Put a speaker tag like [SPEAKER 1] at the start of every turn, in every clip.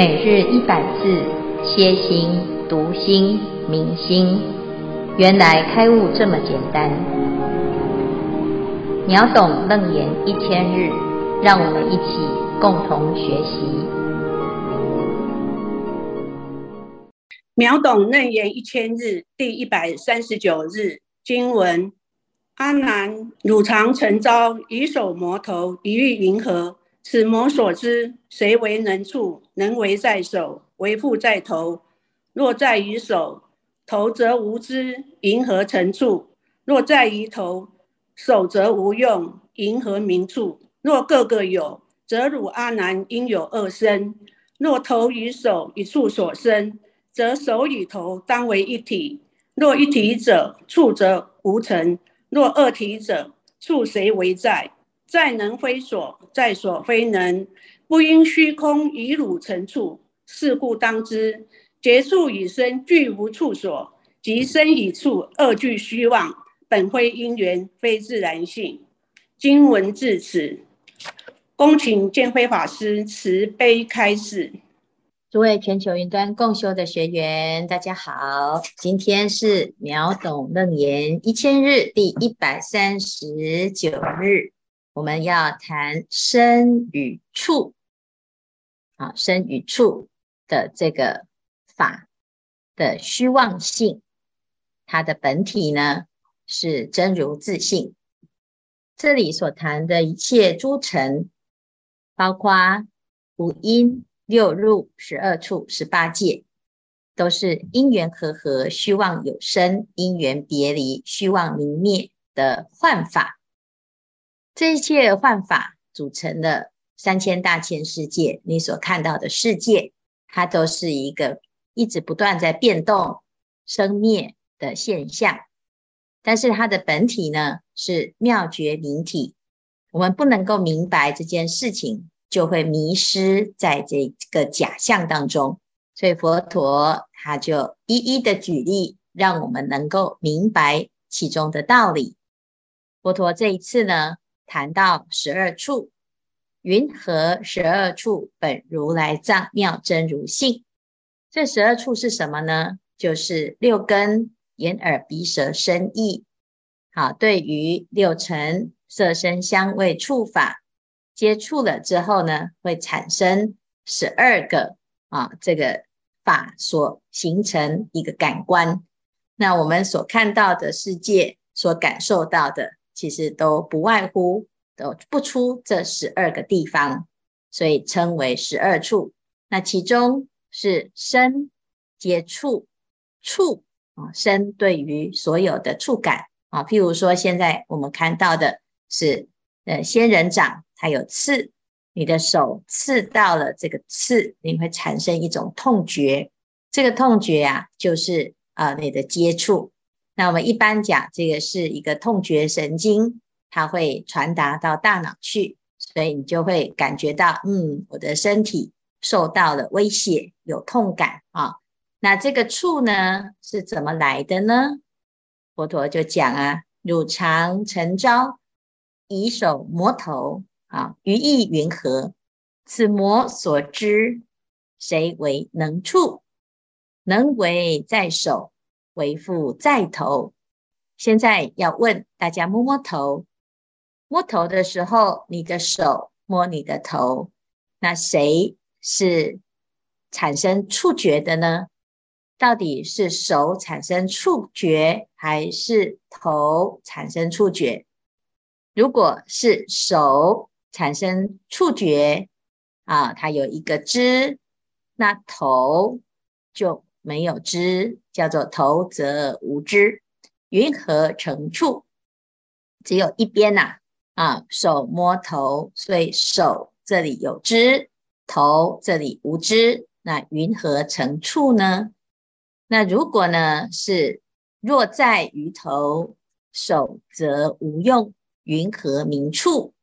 [SPEAKER 1] 每日一百字，歇心、读心、明心，原来开悟这么简单。秒懂楞严一千日，让我们一起共同学习。
[SPEAKER 2] 秒懂楞严一千日第一百三十九日经文：阿难，汝常曾遭以手摩头，以欲云何？此魔所知，谁为能处？能为在手，为复在头。若在于手，头则无知，云何成处？若在于头，手则无用，云何名处？若各个有，则汝阿难应有二身。若头与手一处所生，则手与头当为一体。若一体者，处则无成；若二体者，处谁为在？在能非所，在所非能，不因虚空以汝成处。是故当知，结处与身俱无处所，及身与处二俱虚妄，本非因缘，非自然性。经文至此，恭请见辉法师慈悲开示。
[SPEAKER 1] 诸位全球云端共修的学员，大家好，今天是秒懂楞严一千日第一百三十九日。我们要谈身与处，啊，身与处的这个法的虚妄性，它的本体呢是真如自性。这里所谈的一切诸尘，包括五阴、六入、十二处、十八界，都是因缘和合、虚妄有生；因缘别离、虚妄明灭的幻法。这一切幻法组成的三千大千世界，你所看到的世界，它都是一个一直不断在变动、生灭的现象。但是它的本体呢，是妙觉明体。我们不能够明白这件事情，就会迷失在这个假象当中。所以佛陀他就一一的举例，让我们能够明白其中的道理。佛陀这一次呢，谈到十二处，云何十二处本如来藏妙真如性？这十二处是什么呢？就是六根眼耳鼻舌身意。好，对于六尘色声香味触法接触了之后呢，会产生十二个啊，这个法所形成一个感官。那我们所看到的世界，所感受到的。其实都不外乎都不出这十二个地方，所以称为十二处。那其中是身接触触啊，身对于所有的触感啊，譬如说现在我们看到的是呃仙人掌，它有刺，你的手刺到了这个刺，你会产生一种痛觉，这个痛觉啊，就是啊你的接触。那我们一般讲，这个是一个痛觉神经，它会传达到大脑去，所以你就会感觉到，嗯，我的身体受到了威胁，有痛感啊。那这个处呢，是怎么来的呢？佛陀就讲啊，汝常曾遭以手摩头啊，于意云何？此魔所知，谁为能处？能为在手。为复在头。现在要问大家摸摸头，摸头的时候，你的手摸你的头，那谁是产生触觉的呢？到底是手产生触觉，还是头产生触觉？如果是手产生触觉啊，它有一个知，那头就。没有知，叫做头则无知。云何成处？只有一边呐、啊，手摸头，所以手这里有知，头这里无知。那云何成处呢？那如果呢是若在于头，手则无用，云何名处？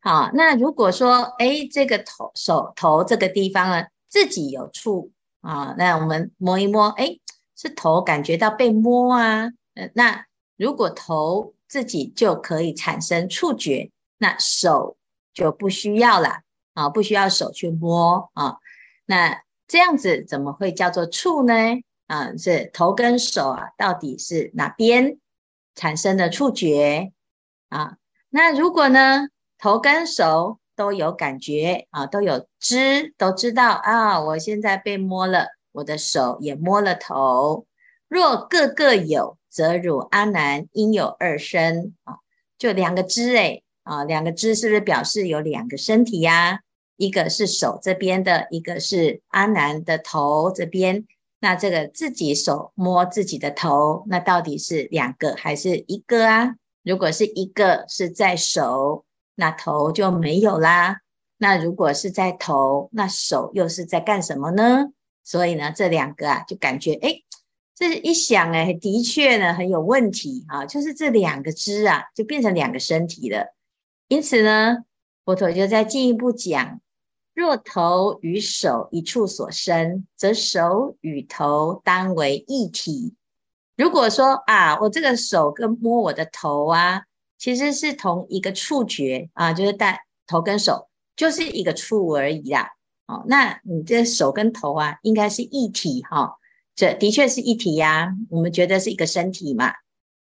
[SPEAKER 1] 好，那如果说，哎，这个头手头这个地方呢，自己有处。啊，那我们摸一摸，哎，是头感觉到被摸啊。呃，那如果头自己就可以产生触觉，那手就不需要了啊，不需要手去摸啊。那这样子怎么会叫做触呢？啊，是头跟手啊，到底是哪边产生的触觉啊？那如果呢，头跟手都有感觉啊，都有知，都知道啊，我现在被摸了，我的手也摸了头。若各个有，则汝阿难应有二身啊，就两个知诶啊，两个知是不是表示有两个身体呀？一个是手这边的，一个是阿难的头这边。那这个自己手摸自己的头，那到底是两个还是一个啊？如果是一个是在手，那头就没有啦。那如果是在头，那手又是在干什么呢？所以呢，这两个啊，就感觉哎，这一想哎，的确呢很有问题啊，就是这两个肢啊，就变成两个身体了。因此呢，佛陀就在进一步讲。若头与手一处所生，则手与头当为一体。如果说啊，我这个手跟摸我的头啊，其实是同一个触觉啊，就是带头跟手就是一个触而已啦。哦，那你这手跟头啊，应该是一体哈、哦。这的确是一体呀、啊，我们觉得是一个身体嘛。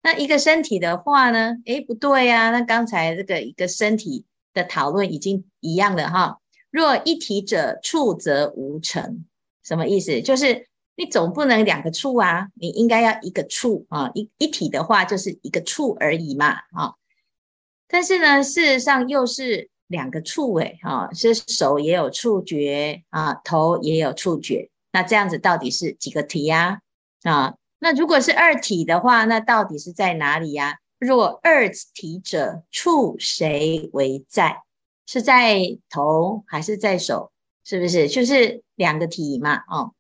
[SPEAKER 1] 那一个身体的话呢，诶，不对呀、啊，那刚才这个一个身体的讨论已经一样了哈。若一体者，触则无成。什么意思？就是你总不能两个触啊，你应该要一个触啊。一一体的话，就是一个触而已嘛啊。但是呢，事实上又是两个触哎啊，是手也有触觉啊，头也有触觉。那这样子到底是几个体呀？啊，那如果是二体的话，那到底是在哪里呀？若二体者，触谁为在？是在头还是在手？是不是就是两个体嘛？哦，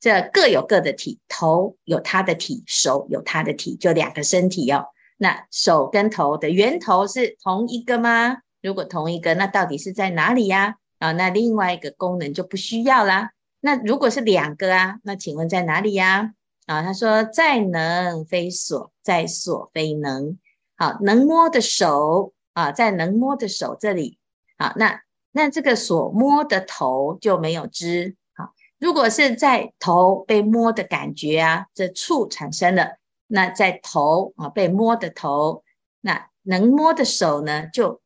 [SPEAKER 1] 这各有各的体，头有它的体，手有它的体，就两个身体哦。那手跟头的源头是同一个吗？如果同一个，那到底是在哪里呀？啊，那另外一个功能就不需要啦。那如果是两个啊，那请问在哪里呀？啊，他说在能非所，在所非能。好，能摸的手啊，在能摸的手这里。好，那那这个所摸的头就没有知。好，如果是在头被摸的感觉啊，这触产生了，那在头啊被摸的头，那能摸的手呢就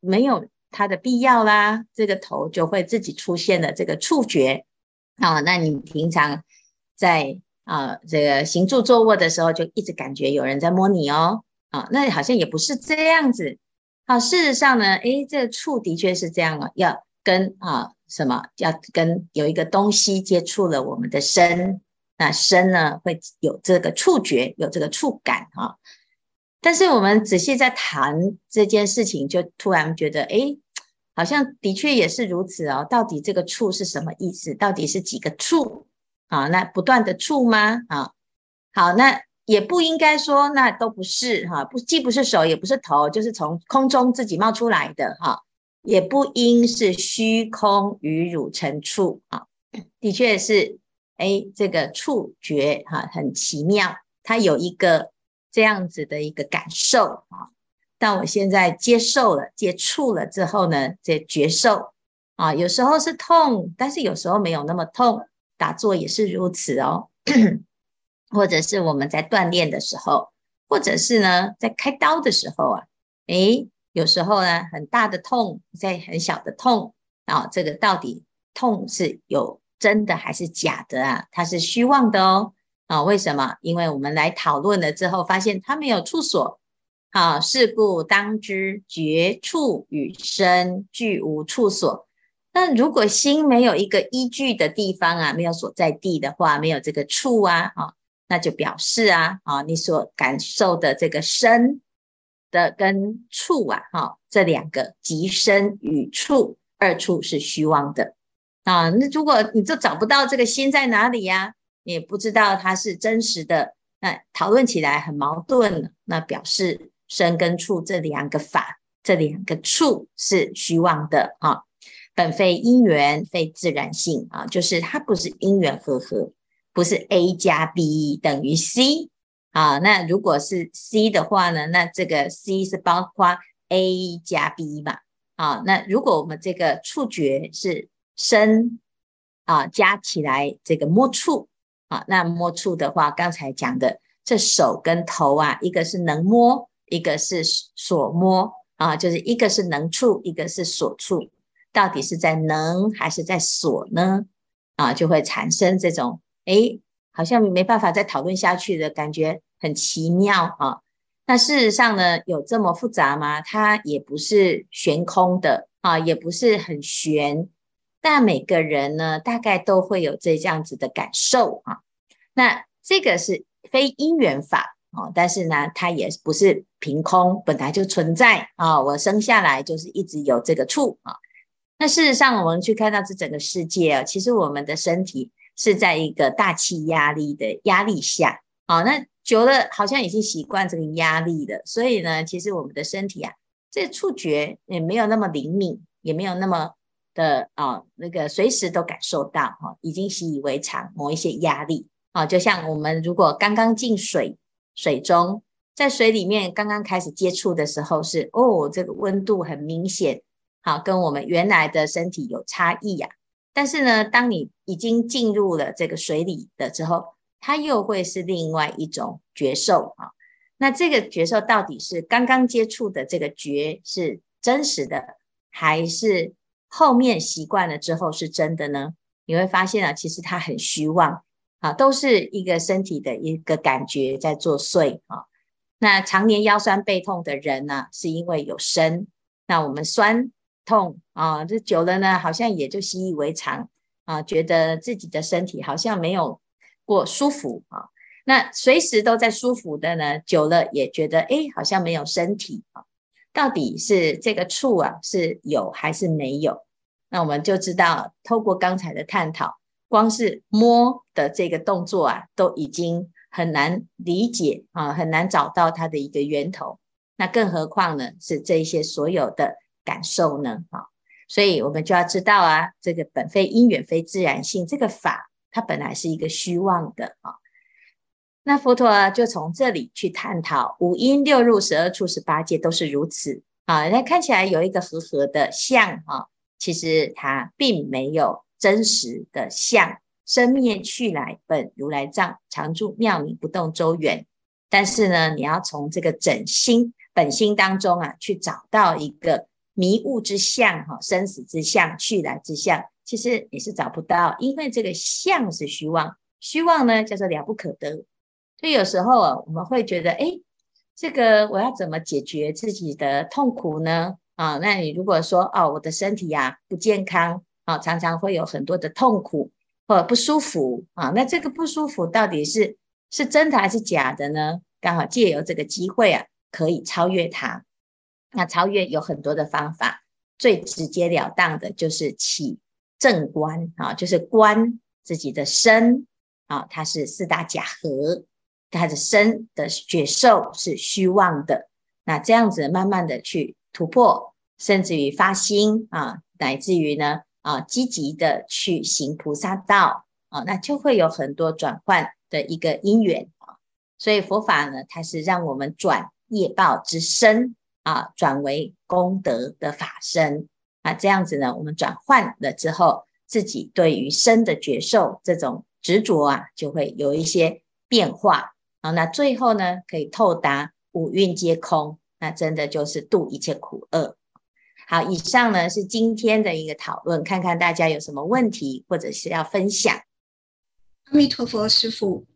[SPEAKER 1] 没有它的必要啦。这个头就会自己出现了这个触觉。啊，那你平常在啊这个行住坐卧的时候，就一直感觉有人在摸你哦。啊，那好像也不是这样子。好，事实上呢，诶，这个触的确是这样啊，要跟啊什么，要跟有一个东西接触了我们的身，那身呢会有这个触觉，有这个触感啊。但是我们仔细在谈这件事情，就突然觉得，诶，好像的确也是如此哦。到底这个触是什么意思？到底是几个触啊？那不断的触吗？啊，好，那。也不应该说那都不是哈，不既不是手也不是头，就是从空中自己冒出来的哈，也不应是虚空与汝成触啊，的确是哎，这个触觉哈很奇妙，它有一个这样子的一个感受啊，但我现在接受了接触了之后呢，这觉受啊，有时候是痛，但是有时候没有那么痛，打坐也是如此哦。或者是我们在锻炼的时候，或者是呢在开刀的时候啊，诶，有时候呢很大的痛，在很小的痛啊，这个到底痛是有真的还是假的啊？它是虚妄的哦啊？为什么？因为我们来讨论了之后，发现它没有处所啊，是故当知觉处与身俱无处所。那如果心没有一个依据的地方啊，没有所在地的话，没有这个处啊，啊。那就表示啊，啊，你所感受的这个身的跟触啊，哈，这两个即身与触二处是虚妄的啊。那如果你就找不到这个心在哪里呀，也不知道它是真实的，那讨论起来很矛盾。那表示身跟处这两个法，这两个处是虚妄的啊，本非因缘，非自然性啊，就是它不是因缘和合。不是 A 加 B 等于 C 啊？那如果是 C 的话呢？那这个 C 是包括 A 加 B 嘛？啊，那如果我们这个触觉是身啊加起来这个摸触啊，那摸触的话，刚才讲的这手跟头啊，一个是能摸，一个是所摸啊，就是一个是能触，一个是所触，到底是在能还是在所呢？啊，就会产生这种诶，好像没办法再讨论下去的感觉，很奇妙啊。那事实上呢，有这么复杂吗？它也不是悬空的啊，也不是很玄。但每个人呢，大概都会有这样子的感受啊。那这个是非因缘法哦，但是呢，它也不是凭空，本来就存在啊。我生下来就是一直有这个触啊。那事实上，我们去看到这整个世界啊，其实我们的身体是在一个大气压力的压力下啊。那久了，好像已经习惯这个压力了，所以呢，其实我们的身体啊，这触觉也没有那么灵敏，也没有那么的啊，那个随时都感受到哈，已经习以为常，某一些压力啊，就像我们如果刚刚进水水中，在水里面刚刚开始接触的时候是哦，这个温度很明显，好，跟我们原来的身体有差异呀。但是呢，当你已经进入了这个水里的之后，它又会是另外一种觉受啊，那这个觉受到底是刚刚接触的这个觉是真实的，还是后面习惯了之后是真的呢？你会发现啊，其实它很虚妄啊，都是一个身体的一个感觉在作祟啊。那常年腰酸背痛的人呢，是因为有身，那我们酸痛啊，这久了呢，好像也就习以为常啊，觉得自己的身体好像没有。过舒服啊，那随时都在舒服的呢，久了也觉得哎，好像没有身体啊。到底是这个触啊是有还是没有？那我们就知道，透过刚才的探讨，光是摸的这个动作啊，都已经很难理解啊，很难找到它的一个源头。那更何况呢，是这些所有的感受呢？啊，所以我们就要知道啊，这个本非因缘非自然性，这个法。它本来是一个虚妄的啊，那佛陀就从这里去探讨五阴六入十二处十八界都是如此啊。那看起来有一个和合的相啊，其实它并没有真实的相。生灭去来本如来藏，常住妙明不动周圆。但是呢，你要从这个整心本心当中啊，去找到一个迷雾之相哈，生死之相，去来之相。其实你是找不到，因为这个相是虚妄，虚妄呢叫做了不可得。所以有时候啊，我们会觉得，哎，这个我要怎么解决自己的痛苦呢？啊，那你如果说，哦，我的身体呀不健康啊，常常会有很多的痛苦或不舒服啊，那这个不舒服到底是是真的还是假的呢？刚好借由这个机会啊，可以超越它。那超越有很多的方法，最直截了当的就是起。正观啊，就是观自己的身啊，它是四大假合，它的身的觉受是虚妄的。那这样子慢慢的去突破，甚至于发心啊，乃至于呢啊，积极的去行菩萨道啊，那就会有很多转换的一个因缘啊。所以佛法呢，它是让我们转业报之身啊，转为功德的法身。啊，这样子呢，我们转换了之后，自己对于身的觉受这种执着啊，就会有一些变化好。那最后呢，可以透达五蕴皆空，那真的就是度一切苦厄。好，以上呢是今天的一个讨论，看看大家有什么问题或者是要分享。
[SPEAKER 3] 阿弥陀佛，师父，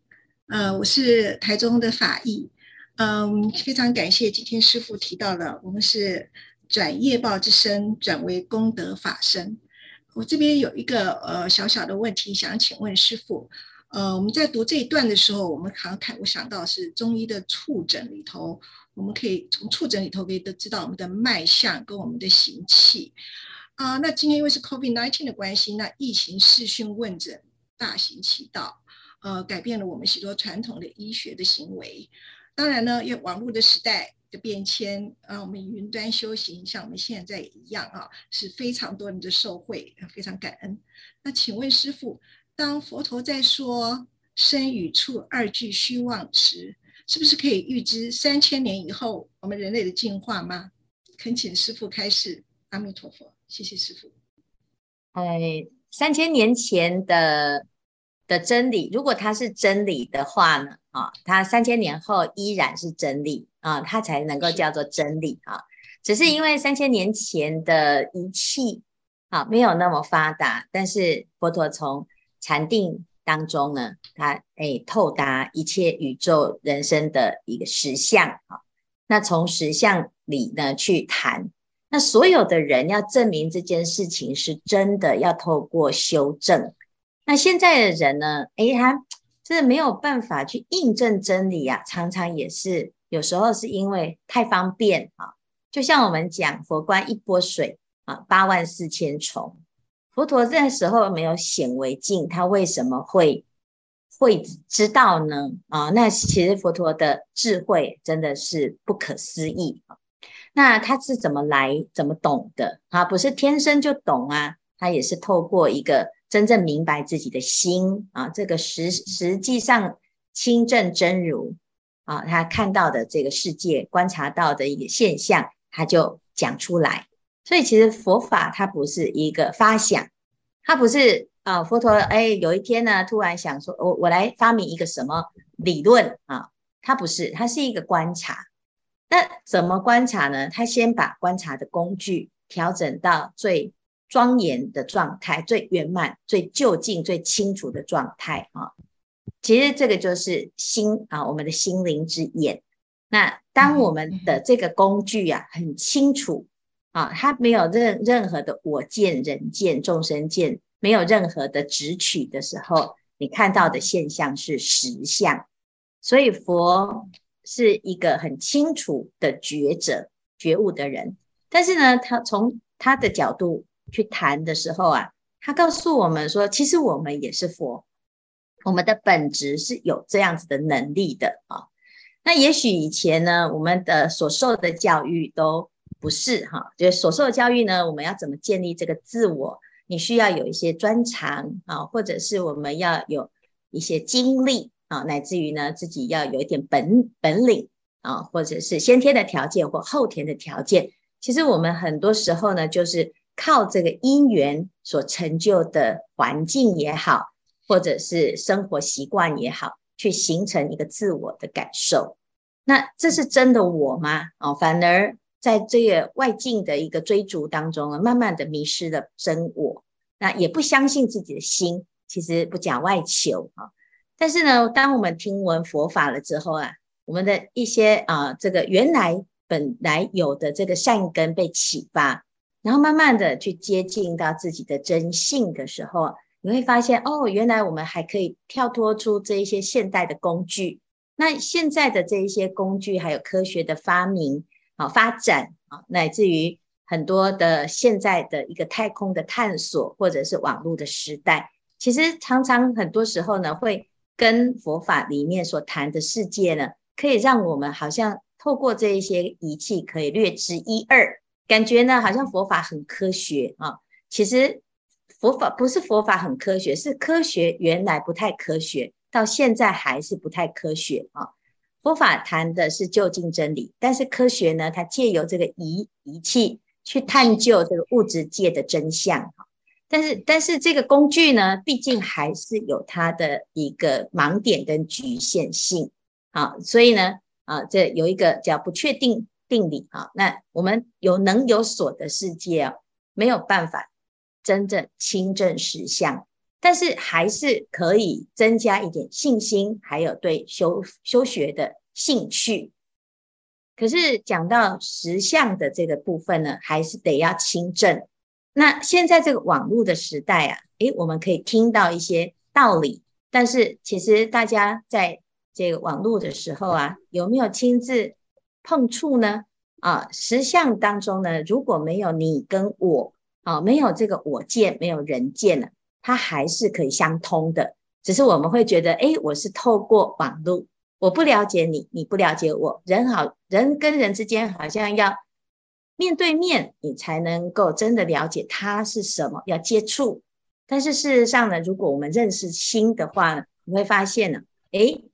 [SPEAKER 3] 呃，我是台中的法义，嗯，非常感谢今天师父提到了我们是。转业报之身，转为功德法身。我这边有一个呃小小的问题，想请问师父。呃，我们在读这一段的时候，我们好像看，我想到是中医的触诊里头，我们可以从触诊里头可以都知道我们的脉象跟我们的行气。啊、那今天因为是 COVID-19 的关系，那疫情视讯问诊大行其道，呃，改变了我们许多传统的医学的行为。当然呢，因为网络的时代。的变迁啊，我们云端修行像我们现在一样啊，是非常多人的受惠，非常感恩。那请问师傅，当佛陀在说身与处二俱虚妄时，是不是可以预知三千年以后我们人类的进化吗？恳请师父开示。阿弥陀佛，谢谢师父。
[SPEAKER 1] 哎，三千年前的的真理，如果它是真理的话呢，啊，它三千年后依然是真理啊，它才能够叫做真理啊。只是因为三千年前的仪器啊没有那么发达，但是佛陀从禅定当中呢，他诶透达一切宇宙人生的一个实相啊，那从实相里呢去谈。那所有的人要证明这件事情是真的，要透过修正。那现在的人呢？诶，他真的没有办法去印证真理啊，常常也是有时候是因为太方便啊。就像我们讲佛观一波水啊，八万四千重。佛陀那时候没有显微镜，他为什么会会知道呢？啊，那其实佛陀的智慧真的是不可思议。那他是怎么来、怎么懂的啊？不是天生就懂啊，他也是透过一个真正明白自己的心啊，这个实实际上清正真如啊，他看到的这个世界、观察到的一个现象，他就讲出来。所以其实佛法它不是一个发想，它不是啊，佛陀哎有一天呢突然想说，我我来发明一个什么理论啊？它不是，它是一个观察。那怎么观察呢？他先把观察的工具调整到最庄严的状态、最圆满、最就近、最清楚的状态啊。其实这个就是心啊，我们的心灵之眼。那当我们的这个工具啊很清楚啊，它没有任任何的我见、人见、众生见，没有任何的执取的时候，你看到的现象是实相。所以佛。是一个很清楚的觉者、觉悟的人，但是呢，他从他的角度去谈的时候啊，他告诉我们说，其实我们也是佛，我们的本质是有这样子的能力的啊。那也许以前呢，我们的所受的教育都不是哈，就是所受的教育呢，我们要怎么建立这个自我？你需要有一些专长啊，或者是我们要有一些经历。啊，乃至于呢，自己要有一点本本领啊，或者是先天的条件或后天的条件。其实我们很多时候呢，就是靠这个因缘所成就的环境也好，或者是生活习惯也好，去形成一个自我的感受。那这是真的我吗？哦，反而在这个外境的一个追逐当中啊，慢慢的迷失了真我。那也不相信自己的心，其实不讲外求啊。但是呢，当我们听闻佛法了之后啊，我们的一些啊，这个原来本来有的这个善根被启发，然后慢慢的去接近到自己的真性的时候，你会发现哦，原来我们还可以跳脱出这一些现代的工具。那现在的这一些工具，还有科学的发明啊、发展啊，乃至于很多的现在的一个太空的探索，或者是网络的时代，其实常常很多时候呢会。跟佛法里面所谈的世界呢，可以让我们好像透过这一些仪器可以略知一二，感觉呢好像佛法很科学啊。其实佛法不是佛法很科学，是科学原来不太科学，到现在还是不太科学啊。佛法谈的是究竟真理，但是科学呢，它借由这个仪仪器去探究这个物质界的真相。但是，但是这个工具呢，毕竟还是有它的一个盲点跟局限性，好，所以呢，啊，这有一个叫不确定定理啊。那我们有能有所的世界啊，没有办法真正亲证实相，但是还是可以增加一点信心，还有对修修学的兴趣。可是讲到实相的这个部分呢，还是得要清正。那现在这个网络的时代啊，诶，我们可以听到一些道理，但是其实大家在这个网络的时候啊，有没有亲自碰触呢？啊，实相当中呢，如果没有你跟我，啊，没有这个我见，没有人见了，它还是可以相通的。只是我们会觉得，诶，我是透过网络，我不了解你，你不了解我，人好人跟人之间好像要。面对面，你才能够真的了解它是什么，要接触。但是事实上呢，如果我们认识心的话，你会发现呢，诶，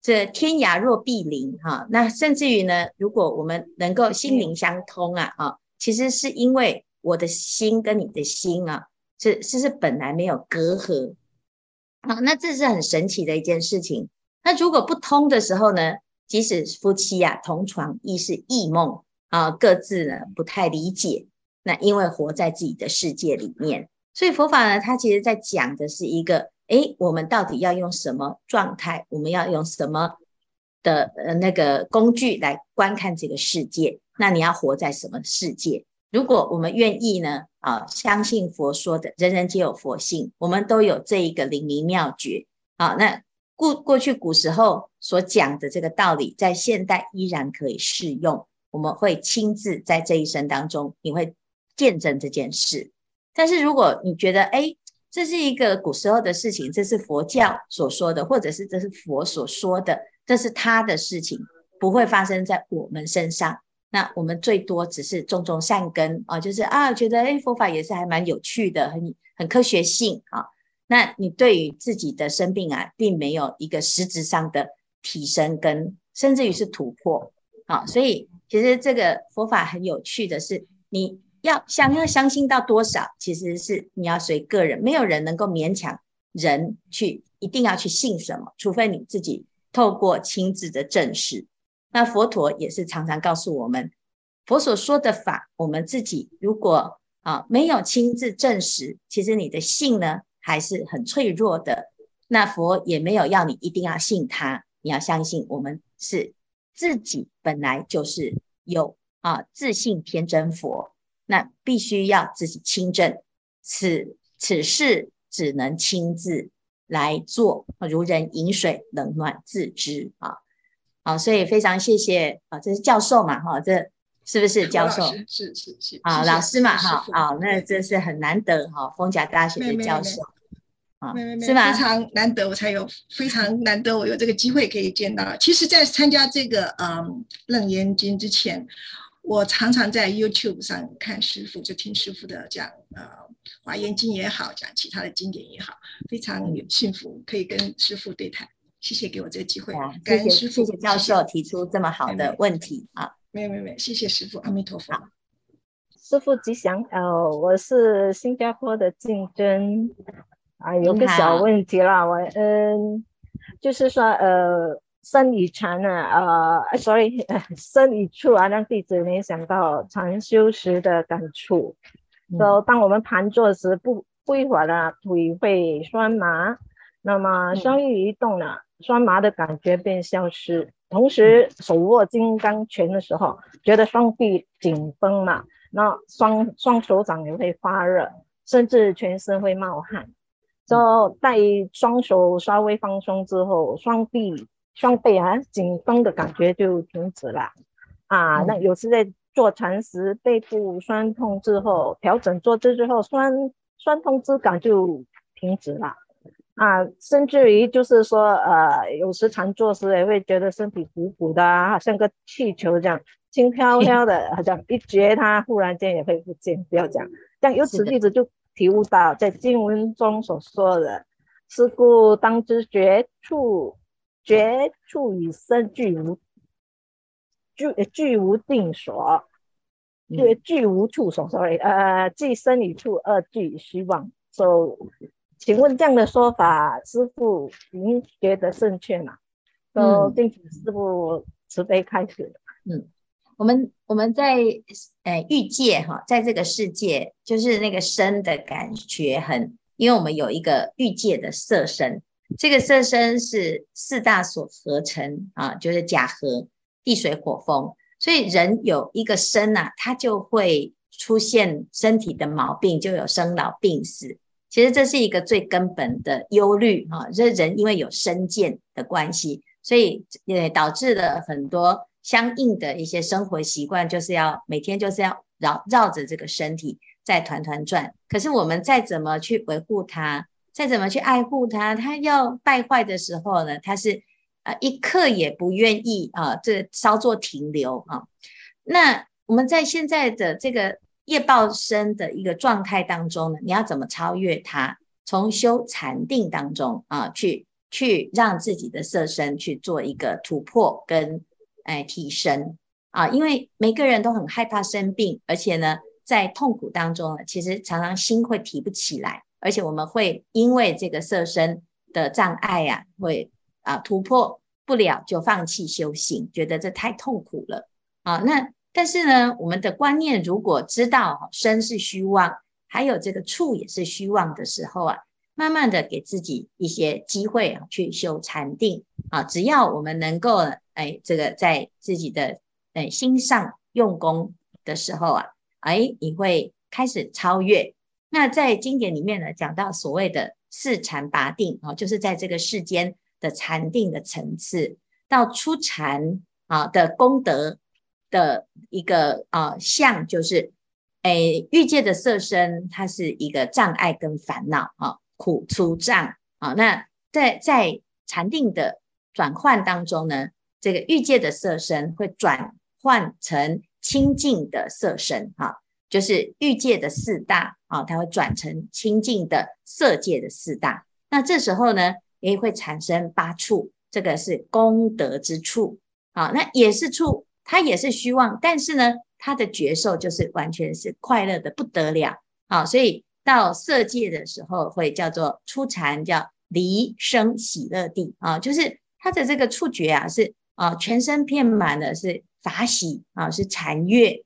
[SPEAKER 1] 这天涯若比邻哈，那甚至于呢，如果我们能够心灵相通啊，啊，其实是因为我的心跟你的心啊，是是是本来没有隔阂啊，那这是很神奇的一件事情。那如果不通的时候呢，即使夫妻啊同床亦是异梦啊，各自呢不太理解。那因为活在自己的世界里面，所以佛法呢，它其实在讲的是一个，诶，我们到底要用什么状态？我们要用什么的呃那个工具来观看这个世界？那你要活在什么世界？如果我们愿意呢，啊，相信佛说的，人人皆有佛性，我们都有这一个灵明妙觉，啊，那过过去古时候所讲的这个道理，在现代依然可以适用。我们会亲自在这一生当中，你会。见证这件事，但是如果你觉得，哎，这是一个古时候的事情，这是佛教所说的，或者是这是佛所说的，这是他的事情，不会发生在我们身上。那我们最多只是种种善根啊，就是啊，觉得哎，佛法也是还蛮有趣的，很很科学性啊。那你对于自己的生病啊，并没有一个实质上的提升跟，甚至于是突破啊。所以其实这个佛法很有趣的是你。要想要相信到多少，其实是你要随个人，没有人能够勉强人去一定要去信什么，除非你自己透过亲自的证实。那佛陀也是常常告诉我们，佛所说的法，我们自己如果啊没有亲自证实，其实你的信呢还是很脆弱的。那佛也没有要你一定要信他，你要相信我们是自己本来就是有啊自信天真佛。那必须要自己亲证，此此事只能亲自来做，如人饮水，冷暖自知啊。好，所以非常谢谢啊，这是教授嘛哈，这是不是教授？
[SPEAKER 3] 是是是
[SPEAKER 1] 啊，老师嘛哈，啊，那这是很难得哈，逢甲大学的教授啊，是吧？
[SPEAKER 3] 非常难得，我才有非常难得，我有这个机会可以见到。其实，在参加这个嗯楞严经之前。我常常在 YouTube 上看师傅，就听师傅的讲，呃，华严经也好，讲其他的经典也好，非常有幸福，可以跟师傅对谈。谢谢给我这个机会，啊感恩师傅，
[SPEAKER 1] 谢谢教授提出这么好的问题啊！
[SPEAKER 3] 没有没有没有，谢谢师傅，阿弥陀佛。
[SPEAKER 4] 师傅吉祥，呃，我是新加坡的竞争啊，有个小问题啦，我嗯，就是说呃。生与禅啊，呃，sorry，生与处啊，让弟子联想到禅修时的感触。嗯、so, 当我们盘坐时不，不一会儿呢，腿会酸麻，那么双翼一动呢，嗯、酸麻的感觉便消失。同时手握金刚拳的时候，觉得双臂紧绷嘛，那双双手掌也会发热，甚至全身会冒汗。之后待双手稍微放松之后，双臂。双背啊紧绷的感觉就停止了啊。那有时在坐禅时背部酸痛之后，调整坐姿之后，酸酸痛之感就停止了啊。甚至于就是说，呃，有时常坐时也会觉得身体鼓鼓的，啊，像个气球这样轻飘飘的，好像一觉它忽然间也会不见。不要讲，像由此例子就体悟到，在经文中所说的“是故当知绝处”。绝处与生俱无，俱俱无定所，俱俱无处所。Sorry，呃，即生与处二俱虚妄。So，请问这样的说法，师傅您觉得正确吗？都敬请师傅慈悲开始。
[SPEAKER 1] 嗯，我们我们在呃欲界哈，在这个世界，就是那个身的感觉很，因为我们有一个欲界的色身。这个色身是四大所合成啊，就是甲合地水火风，所以人有一个身呐、啊，他就会出现身体的毛病，就有生老病死。其实这是一个最根本的忧虑啊，这人因为有身见的关系，所以也导致了很多相应的一些生活习惯，就是要每天就是要绕绕着这个身体在团团转。可是我们再怎么去维护它。再怎么去爱护它，它要败坏的时候呢，它是啊一刻也不愿意啊，这稍作停留啊。那我们在现在的这个业报身的一个状态当中呢，你要怎么超越它？从修禅定当中啊，去去让自己的色身去做一个突破跟哎提升啊，因为每个人都很害怕生病，而且呢。在痛苦当中呢，其实常常心会提不起来，而且我们会因为这个色身的障碍呀、啊，会啊突破不了就放弃修行，觉得这太痛苦了啊。那但是呢，我们的观念如果知道身是虚妄，还有这个处也是虚妄的时候啊，慢慢的给自己一些机会啊，去修禅定啊。只要我们能够哎，这个在自己的哎心上用功的时候啊，哎，你会开始超越。那在经典里面呢，讲到所谓的四禅八定啊，就是在这个世间的禅定的层次，到初禅啊的功德的一个啊相，就是。诶，欲界的色身，它是一个障碍跟烦恼啊，苦粗障啊。那在在禅定的转换当中呢，这个欲界的色身会转换成清净的色身啊，就是欲界的四大啊，它会转成清净的色界的四大。那这时候呢，也会产生八处，这个是功德之处啊，那也是处，他也是虚妄，但是呢。他的觉受就是完全是快乐的不得了啊，所以到色界的时候会叫做初禅，叫离生喜乐地啊，就是他的这个触觉啊是啊全身遍满的是法喜啊，是禅悦。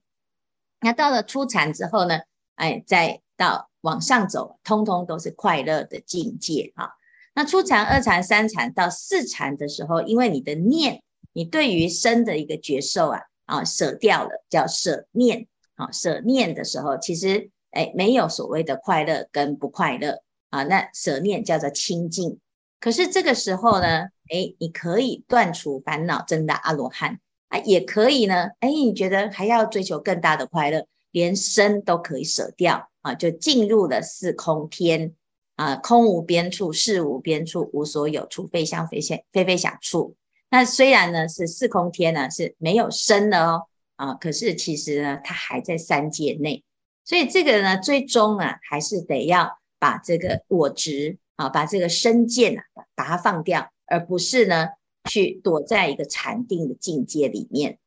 [SPEAKER 1] 那到了初禅之后呢，哎，再到往上走，通通都是快乐的境界啊。那初禅、二禅、三禅到四禅的时候，因为你的念，你对于身的一个觉受啊。啊，舍掉了叫舍念啊，舍念的时候，其实哎，没有所谓的快乐跟不快乐啊。那舍念叫做清净。可是这个时候呢，哎，你可以断除烦恼，证大阿罗汉啊，也可以呢。哎，你觉得还要追求更大的快乐，连身都可以舍掉啊，就进入了四空天啊，空无边处，事无边处，无所有处，非想非现，非非想处。那虽然呢是四空天呢是没有身的哦啊，可是其实呢它还在三界内，所以这个呢最终啊还是得要把这个我执啊，把这个身见啊把它放掉，而不是呢去躲在一个禅定的境界里面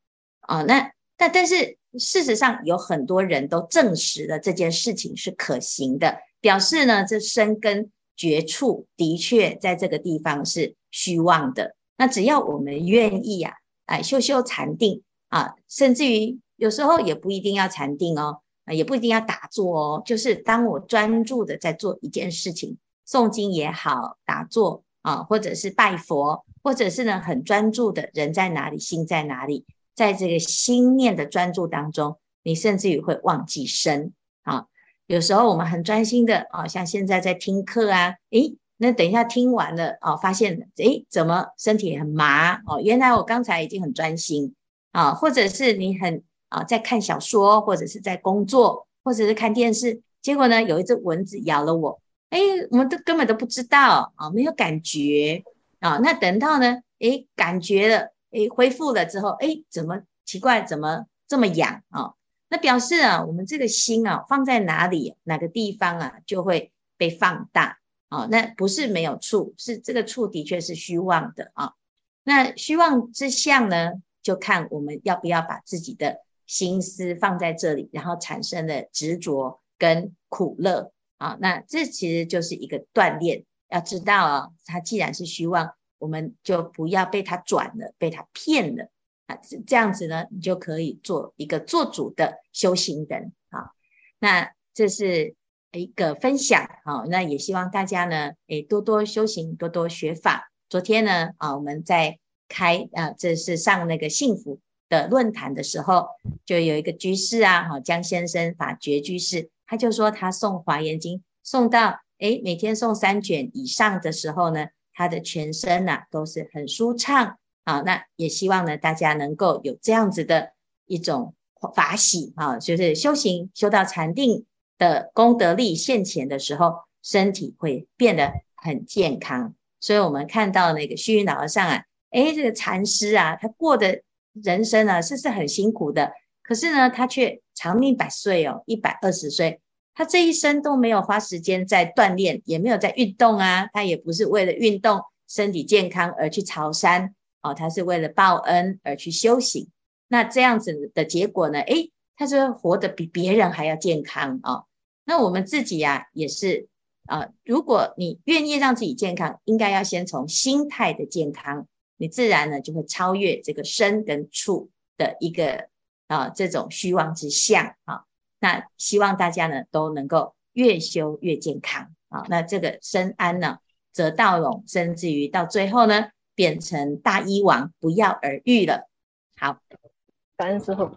[SPEAKER 1] 啊。那但但是事实上有很多人都证实了这件事情是可行的，表示呢这身根绝处的确在这个地方是虚妄的。那只要我们愿意呀、啊，哎，修修禅定啊，甚至于有时候也不一定要禅定哦，也不一定要打坐哦，就是当我专注的在做一件事情，诵经也好，打坐啊，或者是拜佛，或者是呢很专注的人在哪里，心在哪里，在这个心念的专注当中，你甚至于会忘记身啊。有时候我们很专心的啊，像现在在听课啊，诶。那等一下听完了哦，发现诶，怎么身体很麻哦？原来我刚才已经很专心啊，或者是你很啊在看小说，或者是在工作，或者是看电视，结果呢有一只蚊子咬了我，诶，我们都根本都不知道啊，没有感觉啊。那等到呢，诶，感觉了，诶，恢复了之后，诶，怎么奇怪？怎么这么痒啊？那表示啊，我们这个心啊放在哪里，哪个地方啊，就会被放大。啊、那不是没有处，是这个处的确是虚妄的啊。那虚妄之相呢，就看我们要不要把自己的心思放在这里，然后产生了执着跟苦乐啊。那这其实就是一个锻炼。要知道啊，它既然是虚妄，我们就不要被它转了，被它骗了啊。这样子呢，你就可以做一个做主的修行人啊。那这是。一个分享，好，那也希望大家呢，诶，多多修行，多多学法。昨天呢，啊，我们在开啊，这是上那个幸福的论坛的时候，就有一个居士啊，哈，江先生法觉居士，他就说他诵华严经诵到，诶，每天诵三卷以上的时候呢，他的全身呐、啊、都是很舒畅，啊，那也希望呢，大家能够有这样子的一种法喜，啊，就是修行修到禅定。的功德力现前的时候，身体会变得很健康。所以，我们看到那个虚云老和尚啊，诶，这个禅师啊，他过的人生呢，是是很辛苦的。可是呢，他却长命百岁哦，一百二十岁。他这一生都没有花时间在锻炼，也没有在运动啊。他也不是为了运动身体健康而去朝山哦，他是为了报恩而去修行。那这样子的结果呢？诶。他就会活得比别人还要健康、哦。那我们自己呀、啊，也是啊、如果你愿意让自己健康，应该要先从心态的健康，你自然呢就会超越这个身跟处的一个啊、呃、这种虚妄之相啊。那希望大家呢都能够越修越健康啊。那这个身安呢，则道隆，甚至于到最后呢，变成大医王，不药而愈了。好，
[SPEAKER 4] 感恩师傅。